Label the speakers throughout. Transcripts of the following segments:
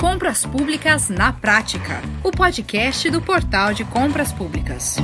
Speaker 1: Compras Públicas na Prática, o podcast do Portal de Compras Públicas.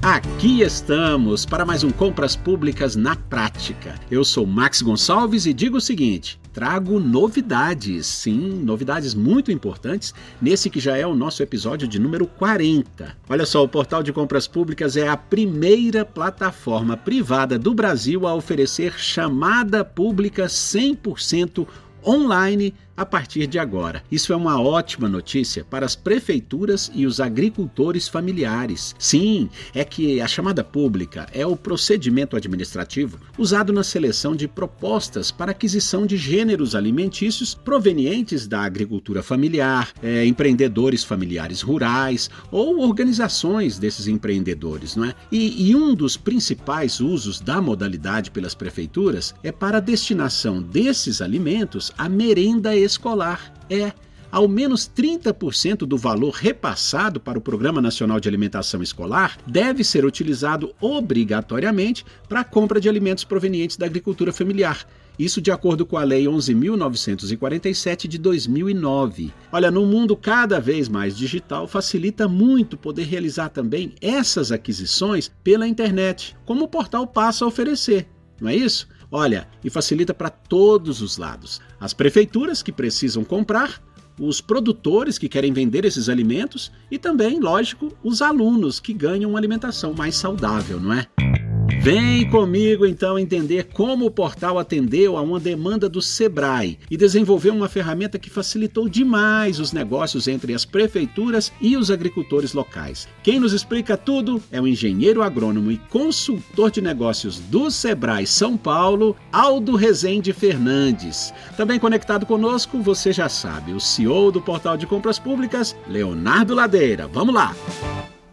Speaker 2: Aqui estamos para mais um Compras Públicas na Prática. Eu sou Max Gonçalves e digo o seguinte: trago novidades, sim, novidades muito importantes nesse que já é o nosso episódio de número 40. Olha só, o Portal de Compras Públicas é a primeira plataforma privada do Brasil a oferecer chamada pública 100% online a partir de agora. Isso é uma ótima notícia para as prefeituras e os agricultores familiares. Sim, é que a chamada pública é o procedimento administrativo usado na seleção de propostas para aquisição de gêneros alimentícios provenientes da agricultura familiar, é, empreendedores familiares rurais ou organizações desses empreendedores, não é? E, e um dos principais usos da modalidade pelas prefeituras é para a destinação desses alimentos à merenda escolar. É, ao menos 30% do valor repassado para o Programa Nacional de Alimentação Escolar deve ser utilizado obrigatoriamente para a compra de alimentos provenientes da agricultura familiar. Isso de acordo com a Lei 11.947 de 2009. Olha, no mundo cada vez mais digital, facilita muito poder realizar também essas aquisições pela internet, como o portal passa a oferecer, não é isso? Olha, e facilita para todos os lados. As prefeituras que precisam comprar, os produtores que querem vender esses alimentos e também, lógico, os alunos que ganham uma alimentação mais saudável, não é? Vem comigo então entender como o portal atendeu a uma demanda do Sebrae e desenvolveu uma ferramenta que facilitou demais os negócios entre as prefeituras e os agricultores locais. Quem nos explica tudo é o engenheiro agrônomo e consultor de negócios do Sebrae São Paulo, Aldo Rezende Fernandes. Também conectado conosco, você já sabe, o CEO do Portal de Compras Públicas, Leonardo Ladeira. Vamos lá!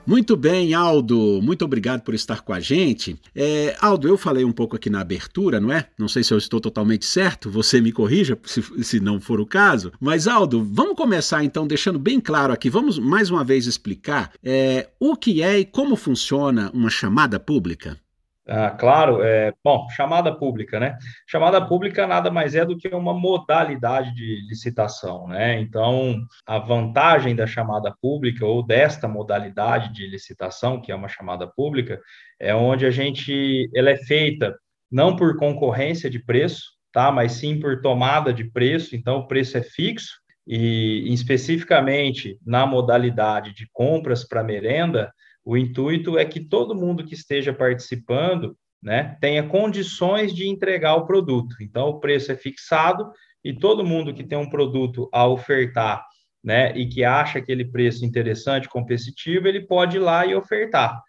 Speaker 2: Muito bem, Aldo, muito obrigado por estar com a gente. É, Aldo, eu falei um pouco aqui na abertura, não é? Não sei se eu estou totalmente certo, você me corrija se, se não for o caso. Mas, Aldo, vamos começar então deixando bem claro aqui, vamos mais uma vez explicar é, o que é e como funciona uma chamada pública.
Speaker 3: Ah, claro, é, bom, chamada pública, né? Chamada pública nada mais é do que uma modalidade de licitação, né? Então, a vantagem da chamada pública ou desta modalidade de licitação, que é uma chamada pública, é onde a gente, ela é feita não por concorrência de preço, tá? Mas sim por tomada de preço, então o preço é fixo e especificamente na modalidade de compras para merenda, o intuito é que todo mundo que esteja participando né, tenha condições de entregar o produto. Então, o preço é fixado e todo mundo que tem um produto a ofertar né, e que acha aquele preço interessante, competitivo, ele pode ir lá e ofertar.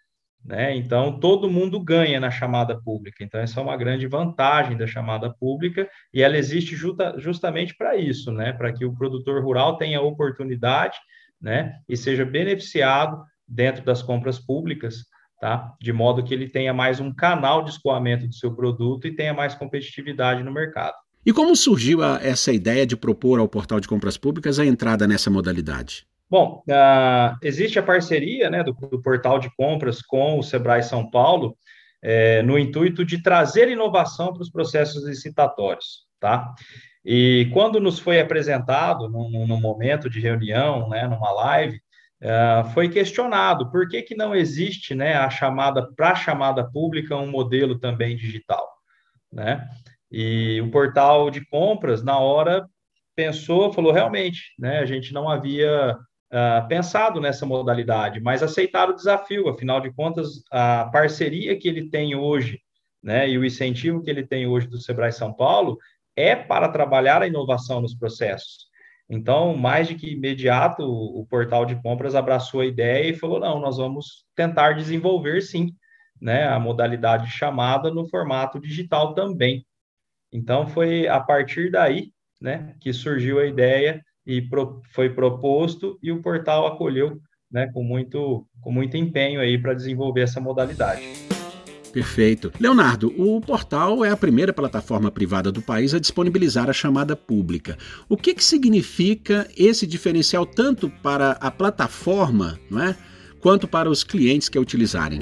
Speaker 3: Né? Então, todo mundo ganha na chamada pública. Então, essa é uma grande vantagem da chamada pública e ela existe justa, justamente para isso, né? para que o produtor rural tenha oportunidade né? e seja beneficiado dentro das compras públicas, tá? De modo que ele tenha mais um canal de escoamento do seu produto e tenha mais competitividade no mercado.
Speaker 2: E como surgiu a, essa ideia de propor ao portal de compras públicas a entrada nessa modalidade?
Speaker 3: Bom, uh, existe a parceria né, do, do, portal de compras com o Sebrae São Paulo, é, no intuito de trazer inovação para os processos licitatórios, tá? E quando nos foi apresentado, num, num momento de reunião, né, numa live, Uh, foi questionado por que, que não existe né, a chamada para chamada pública um modelo também digital, né? E o portal de compras na hora pensou, falou realmente, né? A gente não havia uh, pensado nessa modalidade, mas aceitaram o desafio. Afinal de contas, a parceria que ele tem hoje, né? E o incentivo que ele tem hoje do Sebrae São Paulo é para trabalhar a inovação nos processos. Então, mais de que imediato, o portal de compras abraçou a ideia e falou: não, nós vamos tentar desenvolver sim, né, a modalidade chamada no formato digital também. Então, foi a partir daí, né, que surgiu a ideia e pro, foi proposto e o portal acolheu, né, com muito, com muito empenho aí para desenvolver essa modalidade.
Speaker 2: Perfeito. Leonardo, o portal é a primeira plataforma privada do país a disponibilizar a chamada pública. O que, que significa esse diferencial tanto para a plataforma, não é, quanto para os clientes que a utilizarem?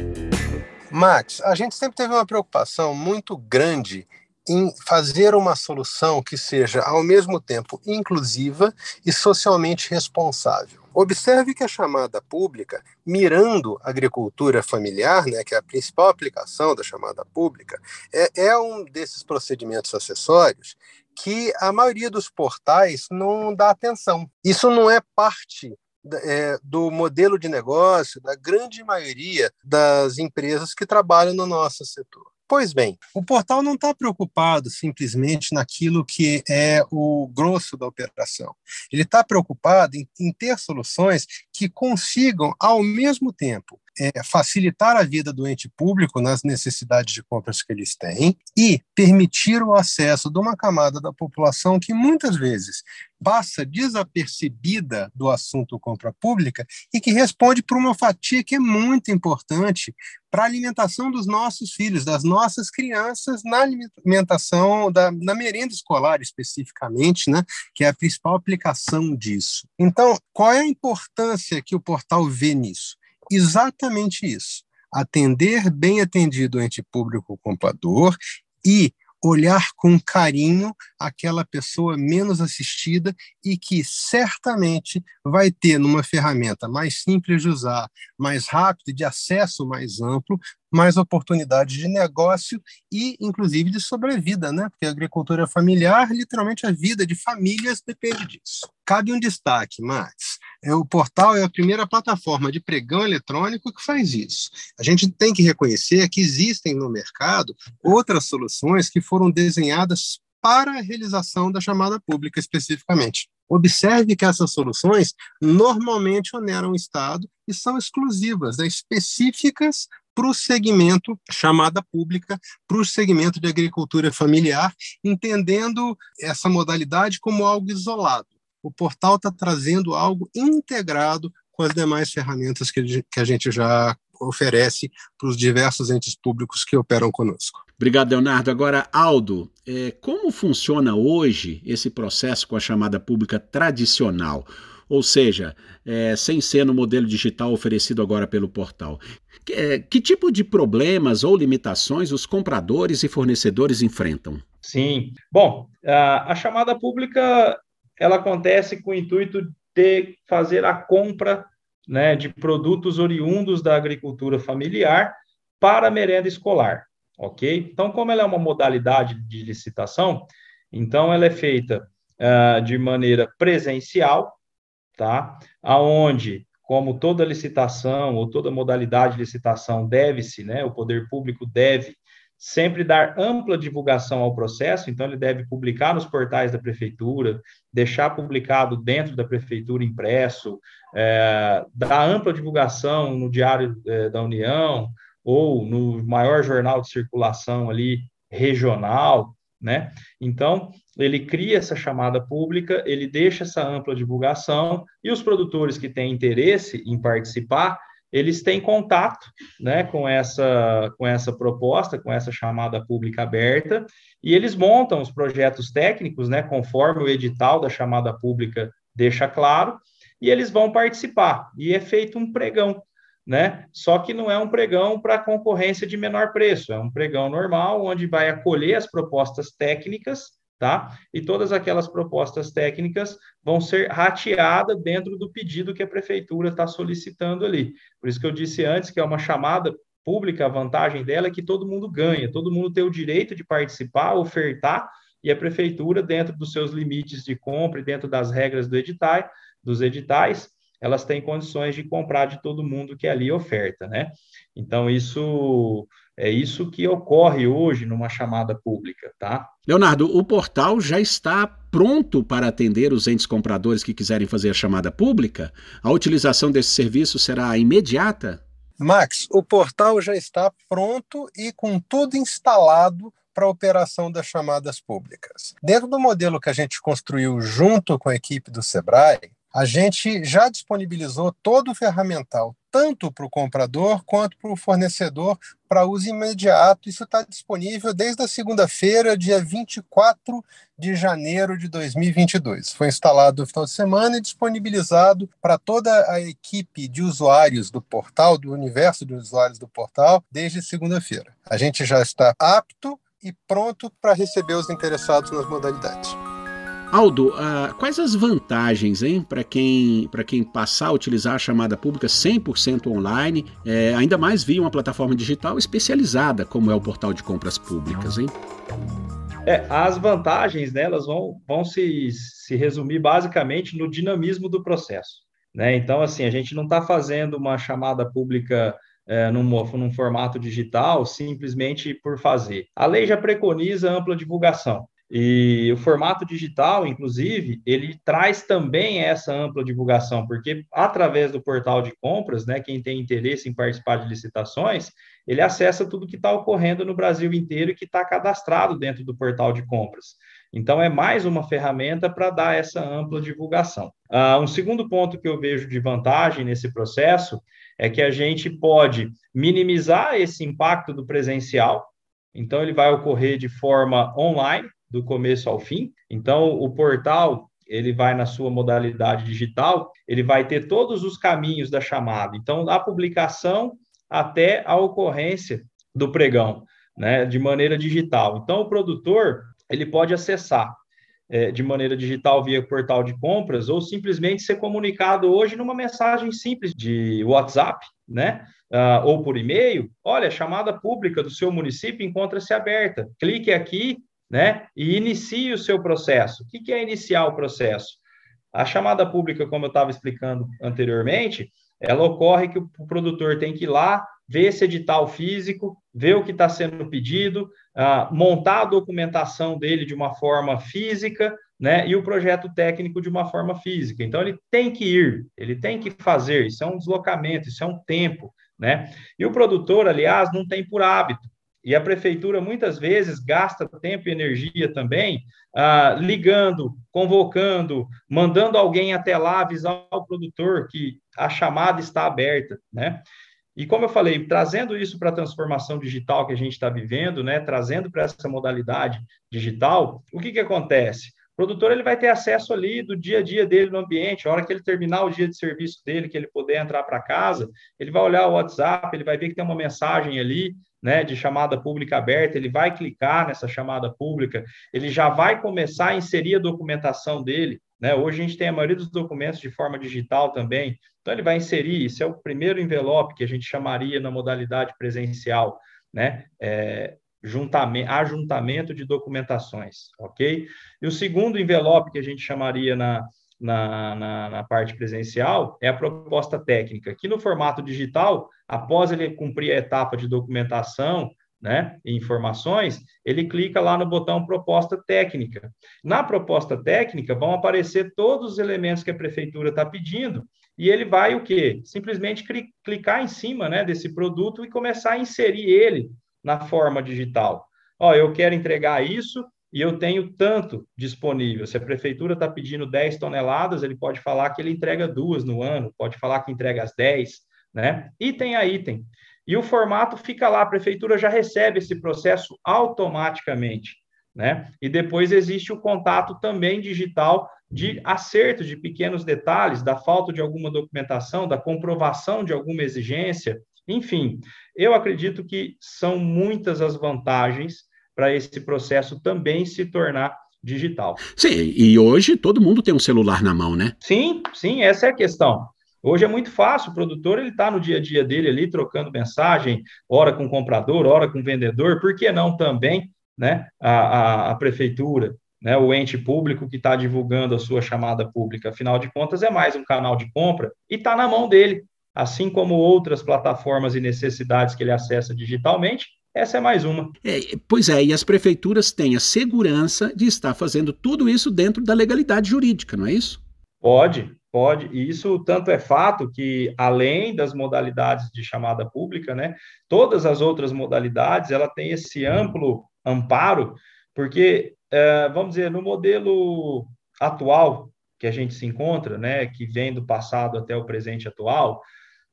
Speaker 4: Max, a gente sempre teve uma preocupação muito grande em fazer uma solução que seja, ao mesmo tempo, inclusiva e socialmente responsável. Observe que a chamada pública, mirando a agricultura familiar, né, que é a principal aplicação da chamada pública, é, é um desses procedimentos acessórios que a maioria dos portais não dá atenção. Isso não é parte é, do modelo de negócio da grande maioria das empresas que trabalham no nosso setor. Pois bem, o portal não está preocupado simplesmente naquilo que é o grosso da operação. Ele está preocupado em, em, ter soluções que consigam, ao mesmo tempo, é, facilitar a vida do ente público nas necessidades de compras que eles têm e permitir o acesso de uma camada da população que muitas vezes passa desapercebida do assunto compra pública e que responde por uma fatia que é muito importante para a alimentação dos nossos filhos, das nossas crianças, na alimentação da, na merenda escolar especificamente, né, que é a principal aplicação disso. Então, qual é a importância que o portal vê nisso? Exatamente isso. Atender bem atendido o ente público comprador e olhar com carinho aquela pessoa menos assistida e que certamente vai ter numa ferramenta mais simples de usar, mais rápida, de acesso mais amplo, mais oportunidades de negócio e, inclusive, de sobrevida, né? Porque a agricultura familiar, literalmente, a vida de famílias depende disso. Cabe um destaque, Max. É, o portal é a primeira plataforma de pregão eletrônico que faz isso. A gente tem que reconhecer que existem no mercado outras soluções que foram desenhadas para a realização da chamada pública especificamente. Observe que essas soluções normalmente oneram o Estado e são exclusivas, né, específicas para o segmento chamada pública, para o segmento de agricultura familiar, entendendo essa modalidade como algo isolado. O portal está trazendo algo integrado com as demais ferramentas que a gente já oferece para os diversos entes públicos que operam conosco.
Speaker 2: Obrigado, Leonardo. Agora, Aldo, é, como funciona hoje esse processo com a chamada pública tradicional? ou seja, é, sem ser no modelo digital oferecido agora pelo portal. Que, é, que tipo de problemas ou limitações os compradores e fornecedores enfrentam?
Speaker 3: Sim. Bom, a, a chamada pública ela acontece com o intuito de fazer a compra né, de produtos oriundos da agricultura familiar para a merenda escolar, ok? Então, como ela é uma modalidade de licitação, então ela é feita uh, de maneira presencial, tá? Aonde, como toda licitação ou toda modalidade de licitação deve-se, né, o poder público deve sempre dar ampla divulgação ao processo, então ele deve publicar nos portais da prefeitura, deixar publicado dentro da prefeitura impresso, é, dar ampla divulgação no Diário é, da União ou no maior jornal de circulação ali regional, né? Então, ele cria essa chamada pública, ele deixa essa ampla divulgação e os produtores que têm interesse em participar, eles têm contato, né, com essa com essa proposta, com essa chamada pública aberta, e eles montam os projetos técnicos, né, conforme o edital da chamada pública deixa claro, e eles vão participar. E é feito um pregão né? Só que não é um pregão para concorrência de menor preço, é um pregão normal, onde vai acolher as propostas técnicas, tá? E todas aquelas propostas técnicas vão ser rateadas dentro do pedido que a prefeitura está solicitando ali. Por isso que eu disse antes que é uma chamada pública, a vantagem dela é que todo mundo ganha, todo mundo tem o direito de participar, ofertar, e a prefeitura, dentro dos seus limites de compra e dentro das regras do edital, dos editais, elas têm condições de comprar de todo mundo que ali oferta, né? Então, isso é isso que ocorre hoje numa chamada pública, tá?
Speaker 2: Leonardo, o portal já está pronto para atender os entes compradores que quiserem fazer a chamada pública? A utilização desse serviço será imediata?
Speaker 4: Max, o portal já está pronto e com tudo instalado para a operação das chamadas públicas. Dentro do modelo que a gente construiu junto com a equipe do Sebrae, a gente já disponibilizou todo o ferramental, tanto para o comprador quanto para o fornecedor, para uso imediato. Isso está disponível desde a segunda-feira, dia 24 de janeiro de 2022. Foi instalado no final de semana e disponibilizado para toda a equipe de usuários do portal, do universo de usuários do portal, desde segunda-feira. A gente já está apto e pronto para receber os interessados nas modalidades.
Speaker 2: Aldo, uh, quais as vantagens para quem, quem passar a utilizar a chamada pública 100% online, é, ainda mais via uma plataforma digital especializada, como é o portal de compras públicas, hein?
Speaker 3: É, as vantagens delas vão, vão se, se resumir basicamente no dinamismo do processo. Né? Então, assim, a gente não está fazendo uma chamada pública é, num, num formato digital simplesmente por fazer. A lei já preconiza ampla divulgação. E o formato digital, inclusive, ele traz também essa ampla divulgação, porque através do portal de compras, né, quem tem interesse em participar de licitações, ele acessa tudo que está ocorrendo no Brasil inteiro e que está cadastrado dentro do portal de compras. Então, é mais uma ferramenta para dar essa ampla divulgação. Uh, um segundo ponto que eu vejo de vantagem nesse processo é que a gente pode minimizar esse impacto do presencial, então, ele vai ocorrer de forma online, do começo ao fim. Então, o portal ele vai na sua modalidade digital, ele vai ter todos os caminhos da chamada. Então, da publicação até a ocorrência do pregão, né, de maneira digital. Então, o produtor ele pode acessar é, de maneira digital via portal de compras ou simplesmente ser comunicado hoje numa mensagem simples de WhatsApp, né? Uh, ou por e-mail. Olha, chamada pública do seu município encontra-se aberta. Clique aqui né? E inicie o seu processo. O que é iniciar o processo? A chamada pública, como eu estava explicando anteriormente, ela ocorre que o produtor tem que ir lá, ver esse edital físico, ver o que está sendo pedido, uh, montar a documentação dele de uma forma física, né? E o projeto técnico de uma forma física. Então, ele tem que ir, ele tem que fazer, isso é um deslocamento, isso é um tempo, né? E o produtor, aliás, não tem por hábito. E a prefeitura muitas vezes gasta tempo e energia também ah, ligando, convocando, mandando alguém até lá avisar o produtor que a chamada está aberta, né? E como eu falei, trazendo isso para a transformação digital que a gente está vivendo, né, trazendo para essa modalidade digital, o que, que acontece? O produtor ele vai ter acesso ali do dia a dia dele no ambiente, a hora que ele terminar o dia de serviço dele, que ele puder entrar para casa, ele vai olhar o WhatsApp, ele vai ver que tem uma mensagem ali, né, de chamada pública aberta, ele vai clicar nessa chamada pública, ele já vai começar a inserir a documentação dele. Né? Hoje a gente tem a maioria dos documentos de forma digital também, então ele vai inserir, isso é o primeiro envelope que a gente chamaria na modalidade presencial, né? É, juntamento, ajuntamento de documentações, ok? E o segundo envelope que a gente chamaria na, na, na, na, parte presencial é a proposta técnica, que no formato digital, após ele cumprir a etapa de documentação, né, e informações, ele clica lá no botão proposta técnica. Na proposta técnica vão aparecer todos os elementos que a prefeitura está pedindo, e ele vai o quê? Simplesmente clicar em cima né, desse produto e começar a inserir ele na forma digital. Ó, eu quero entregar isso, e eu tenho tanto disponível. Se a prefeitura está pedindo 10 toneladas, ele pode falar que ele entrega duas no ano, pode falar que entrega as 10, né? Item a item. E o formato fica lá, a prefeitura já recebe esse processo automaticamente, né? E depois existe o contato também digital de acerto de pequenos detalhes, da falta de alguma documentação, da comprovação de alguma exigência, enfim. Eu acredito que são muitas as vantagens para esse processo também se tornar digital.
Speaker 2: Sim, e hoje todo mundo tem um celular na mão, né?
Speaker 3: Sim, sim, essa é a questão. Hoje é muito fácil, o produtor ele está no dia a dia dele ali trocando mensagem, hora com o comprador, hora com o vendedor, por que não também né, a, a, a prefeitura, né, o ente público que está divulgando a sua chamada pública, afinal de contas é mais um canal de compra e está na mão dele, assim como outras plataformas e necessidades que ele acessa digitalmente, essa é mais uma.
Speaker 2: É, pois é, e as prefeituras têm a segurança de estar fazendo tudo isso dentro da legalidade jurídica, não é isso?
Speaker 3: Pode, pode. E isso tanto é fato que, além das modalidades de chamada pública, né, todas as outras modalidades ela tem esse amplo amparo, porque, é, vamos dizer, no modelo atual que a gente se encontra, né, que vem do passado até o presente atual,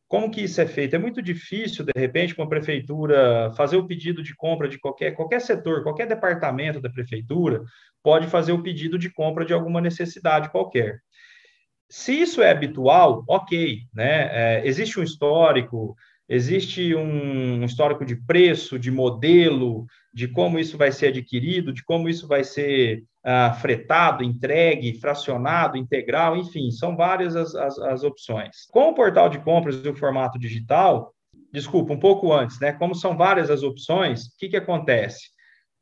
Speaker 3: como que isso é feito? É muito difícil, de repente, com a prefeitura fazer o pedido de compra de qualquer, qualquer setor, qualquer departamento da prefeitura pode fazer o pedido de compra de alguma necessidade qualquer. Se isso é habitual, ok, né? É, existe um histórico, Existe um histórico de preço, de modelo, de como isso vai ser adquirido, de como isso vai ser ah, fretado, entregue, fracionado, integral, enfim, são várias as, as, as opções. Com o portal de compras e o formato digital, desculpa, um pouco antes, né? Como são várias as opções, o que, que acontece?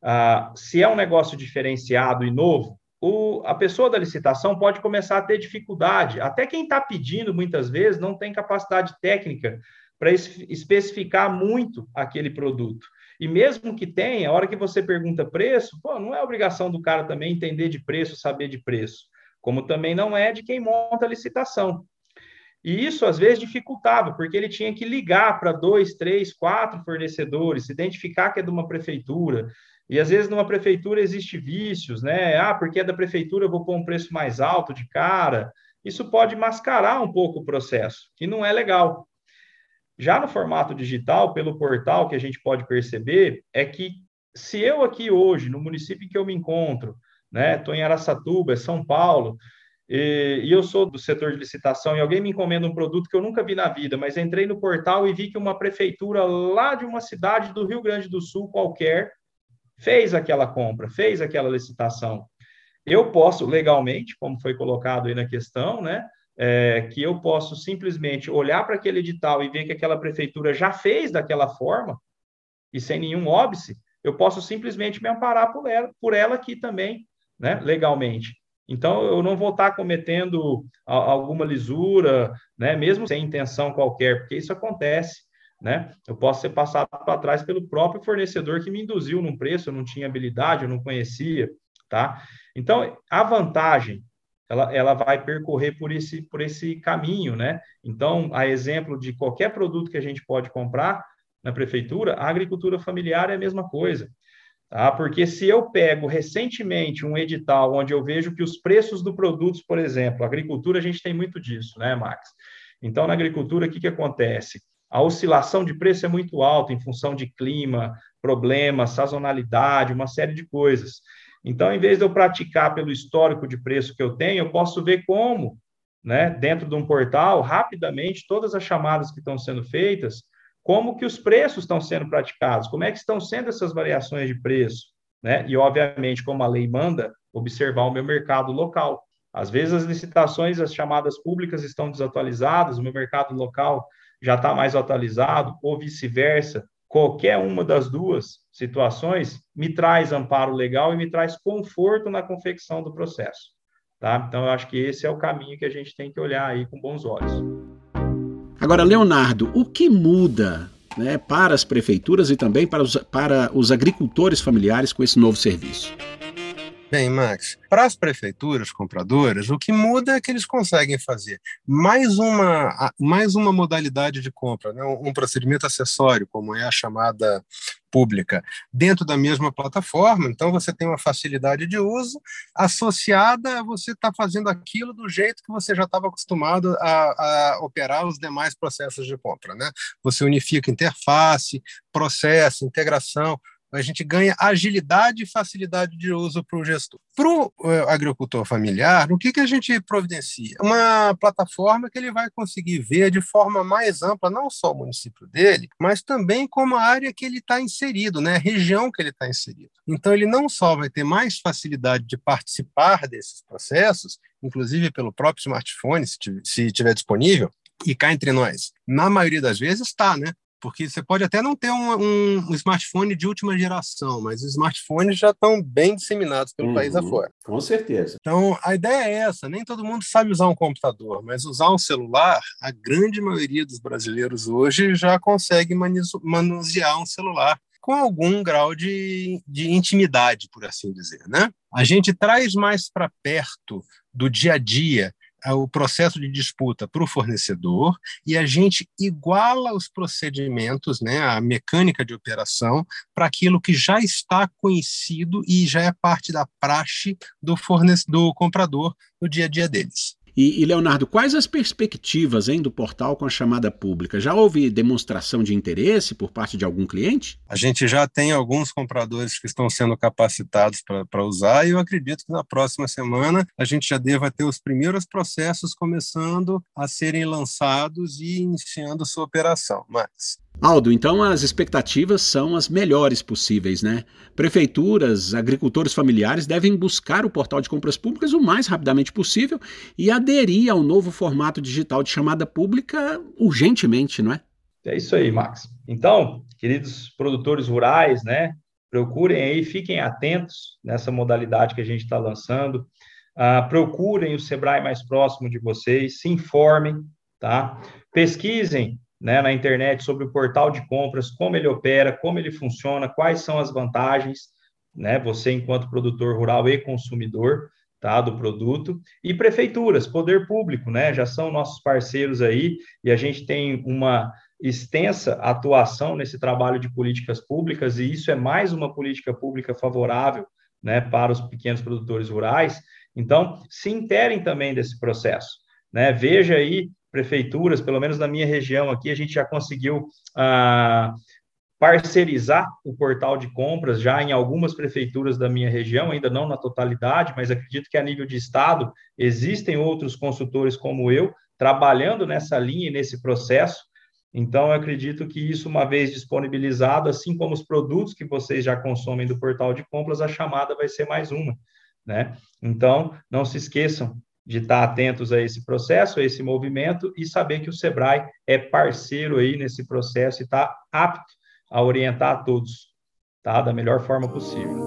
Speaker 3: Ah, se é um negócio diferenciado e novo, o, a pessoa da licitação pode começar a ter dificuldade. Até quem está pedindo, muitas vezes, não tem capacidade técnica para especificar muito aquele produto. E mesmo que tenha, a hora que você pergunta preço, pô, não é obrigação do cara também entender de preço, saber de preço, como também não é de quem monta a licitação. E isso às vezes dificultava, porque ele tinha que ligar para dois, três, quatro fornecedores, identificar que é de uma prefeitura. E às vezes numa prefeitura existe vícios, né? Ah, porque é da prefeitura eu vou pôr um preço mais alto de cara. Isso pode mascarar um pouco o processo, que não é legal. Já no formato digital, pelo portal, que a gente pode perceber é que se eu aqui hoje, no município em que eu me encontro, né, estou em Araçatuba, é São Paulo, e, e, eu sou do setor de licitação e alguém me encomenda um produto que eu nunca vi na vida, mas entrei no portal e vi que uma prefeitura lá de uma cidade do Rio Grande do Sul qualquer fez aquela compra, fez aquela licitação. Eu posso legalmente, como foi colocado aí na questão, né, é, que eu posso simplesmente olhar para aquele edital e ver que aquela prefeitura já fez daquela forma, e sem nenhum óbice, eu posso simplesmente me amparar por ela, por ela aqui também, né, legalmente. Então, eu não vou estar cometendo alguma lisura, né, mesmo sem intenção qualquer, porque isso acontece. Né? Eu posso ser passado para trás pelo próprio fornecedor que me induziu num preço, eu não tinha habilidade, eu não conhecia, tá? Então, a vantagem ela, ela vai percorrer por esse, por esse caminho, né? Então, a exemplo de qualquer produto que a gente pode comprar na prefeitura, a agricultura familiar é a mesma coisa. Tá? Porque se eu pego recentemente um edital onde eu vejo que os preços do produtos, por exemplo, agricultura, a gente tem muito disso, né, Max? Então, na agricultura, o que, que acontece? A oscilação de preço é muito alta em função de clima, problemas, sazonalidade, uma série de coisas. Então, em vez de eu praticar pelo histórico de preço que eu tenho, eu posso ver como, né, dentro de um portal, rapidamente, todas as chamadas que estão sendo feitas, como que os preços estão sendo praticados, como é que estão sendo essas variações de preço, né? E, obviamente, como a lei manda, observar o meu mercado local. Às vezes as licitações, as chamadas públicas estão desatualizadas, o meu mercado local já está mais atualizado, ou vice-versa qualquer uma das duas situações me traz amparo legal e me traz conforto na confecção do processo. Tá? Então, eu acho que esse é o caminho que a gente tem que olhar aí com bons olhos.
Speaker 2: Agora, Leonardo, o que muda né, para as prefeituras e também para os, para os agricultores familiares com esse novo serviço?
Speaker 4: Bem, Max, para as prefeituras compradoras, o que muda é que eles conseguem fazer mais uma, mais uma modalidade de compra, né? um procedimento acessório, como é a chamada pública, dentro da mesma plataforma. Então, você tem uma facilidade de uso associada a você estar tá fazendo aquilo do jeito que você já estava acostumado a, a operar os demais processos de compra. Né? Você unifica interface, processo, integração a gente ganha agilidade e facilidade de uso para o gestor. Para o eh, agricultor familiar, o que, que a gente providencia? Uma plataforma que ele vai conseguir ver de forma mais ampla, não só o município dele, mas também como a área que ele está inserido, né? a região que ele está inserido. Então, ele não só vai ter mais facilidade de participar desses processos, inclusive pelo próprio smartphone, se estiver disponível, e cá entre nós, na maioria das vezes está, né? Porque você pode até não ter um, um, smartphone de última geração, mas os smartphones já estão bem disseminados pelo uhum, país afora.
Speaker 2: Com certeza.
Speaker 4: Então, a ideia é essa: nem todo mundo sabe usar um computador, mas usar um celular, a grande maioria dos brasileiros hoje já consegue manusear um celular com algum grau de, de intimidade, por assim dizer. Né? A gente traz mais para perto do dia a dia o processo de disputa para o fornecedor e a gente iguala os procedimentos, né, a mecânica de operação, para aquilo que já está conhecido e já é parte da praxe do, fornecedor, do comprador no dia a dia deles.
Speaker 2: E, e, Leonardo, quais as perspectivas hein, do portal com a chamada pública? Já houve demonstração de interesse por parte de algum cliente?
Speaker 4: A gente já tem alguns compradores que estão sendo capacitados para usar e eu acredito que na próxima semana a gente já deva ter os primeiros processos começando a serem lançados e iniciando sua operação. Mas
Speaker 2: Aldo, então as expectativas são as melhores possíveis, né? Prefeituras, agricultores familiares devem buscar o portal de compras públicas o mais rapidamente possível e aderir ao novo formato digital de chamada pública urgentemente, não é?
Speaker 3: É isso aí, Max. Então, queridos produtores rurais, né? Procurem aí, fiquem atentos nessa modalidade que a gente está lançando. Uh, procurem o Sebrae mais próximo de vocês, se informem, tá? Pesquisem né, na internet sobre o portal de compras, como ele opera, como ele funciona, quais são as vantagens, né, você enquanto produtor rural e consumidor, tá, do produto, e prefeituras, poder público, né, já são nossos parceiros aí, e a gente tem uma extensa atuação nesse trabalho de políticas públicas, e isso é mais uma política pública favorável, né, para os pequenos produtores rurais, então, se interem também desse processo, né, veja aí prefeituras, pelo menos na minha região aqui, a gente já conseguiu ah, parcerizar o portal de compras já em algumas prefeituras da minha região, ainda não na totalidade, mas acredito que a nível de estado existem outros consultores como eu trabalhando nessa linha e nesse processo. Então, eu acredito que isso, uma vez disponibilizado, assim como os produtos que vocês já consomem do portal de compras, a chamada vai ser mais uma. Né? Então, não se esqueçam, de estar atentos a esse processo, a esse movimento e saber que o Sebrae é parceiro aí nesse processo e está apto a orientar a todos, tá? Da melhor forma possível.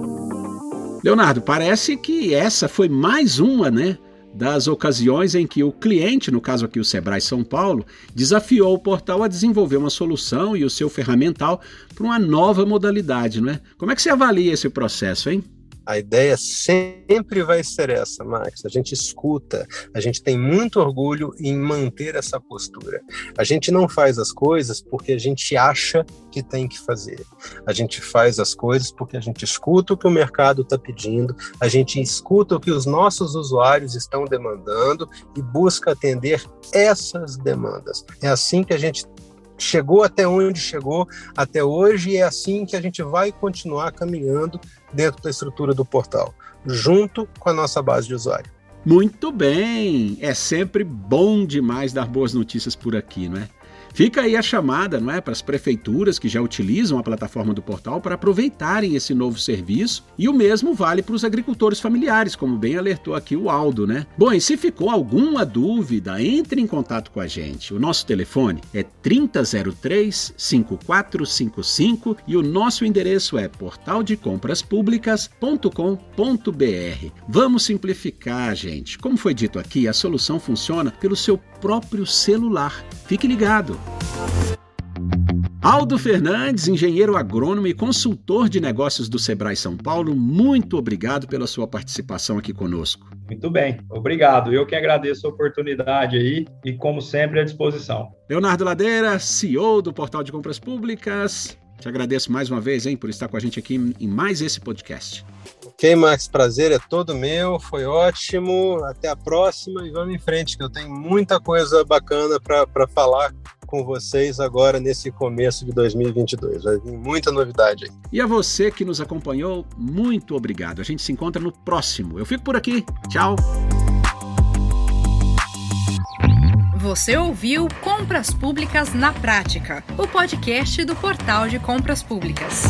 Speaker 2: Leonardo, parece que essa foi mais uma, né? Das ocasiões em que o cliente, no caso aqui o Sebrae São Paulo, desafiou o portal a desenvolver uma solução e o seu ferramental para uma nova modalidade, não é? Como é que você avalia esse processo, hein?
Speaker 4: A ideia sempre vai ser essa, Max. A gente escuta, a gente tem muito orgulho em manter essa postura. A gente não faz as coisas porque a gente acha que tem que fazer. A gente faz as coisas porque a gente escuta o que o mercado está pedindo, a gente escuta o que os nossos usuários estão demandando e busca atender essas demandas. É assim que a gente chegou até onde chegou até hoje e é assim que a gente vai continuar caminhando dentro da estrutura do portal, junto com a nossa base de usuário.
Speaker 2: Muito bem! É sempre bom demais dar boas notícias por aqui, não é? Fica aí a chamada, não é, para as prefeituras que já utilizam a plataforma do portal para aproveitarem esse novo serviço, e o mesmo vale para os agricultores familiares, como bem alertou aqui o Aldo, né? Bom, e se ficou alguma dúvida, entre em contato com a gente. O nosso telefone é 3003 5455 e o nosso endereço é portaldecompraspublicas.com.br. Vamos simplificar, gente. Como foi dito aqui, a solução funciona pelo seu próprio celular. Fique ligado. Aldo Fernandes, engenheiro agrônomo e consultor de negócios do Sebrae São Paulo, muito obrigado pela sua participação aqui conosco.
Speaker 3: Muito bem, obrigado. Eu que agradeço a oportunidade aí e, como sempre, à disposição.
Speaker 2: Leonardo Ladeira, CEO do Portal de Compras Públicas. Te agradeço mais uma vez hein, por estar com a gente aqui em mais esse podcast.
Speaker 4: Ok, Max, prazer é todo meu, foi ótimo. Até a próxima e vamos em frente, que eu tenho muita coisa bacana para falar com vocês agora nesse começo de 2022. Vai vir muita novidade aí.
Speaker 2: E a você que nos acompanhou, muito obrigado. A gente se encontra no próximo. Eu fico por aqui. Tchau.
Speaker 1: Você ouviu Compras Públicas na Prática, o podcast do Portal de Compras Públicas.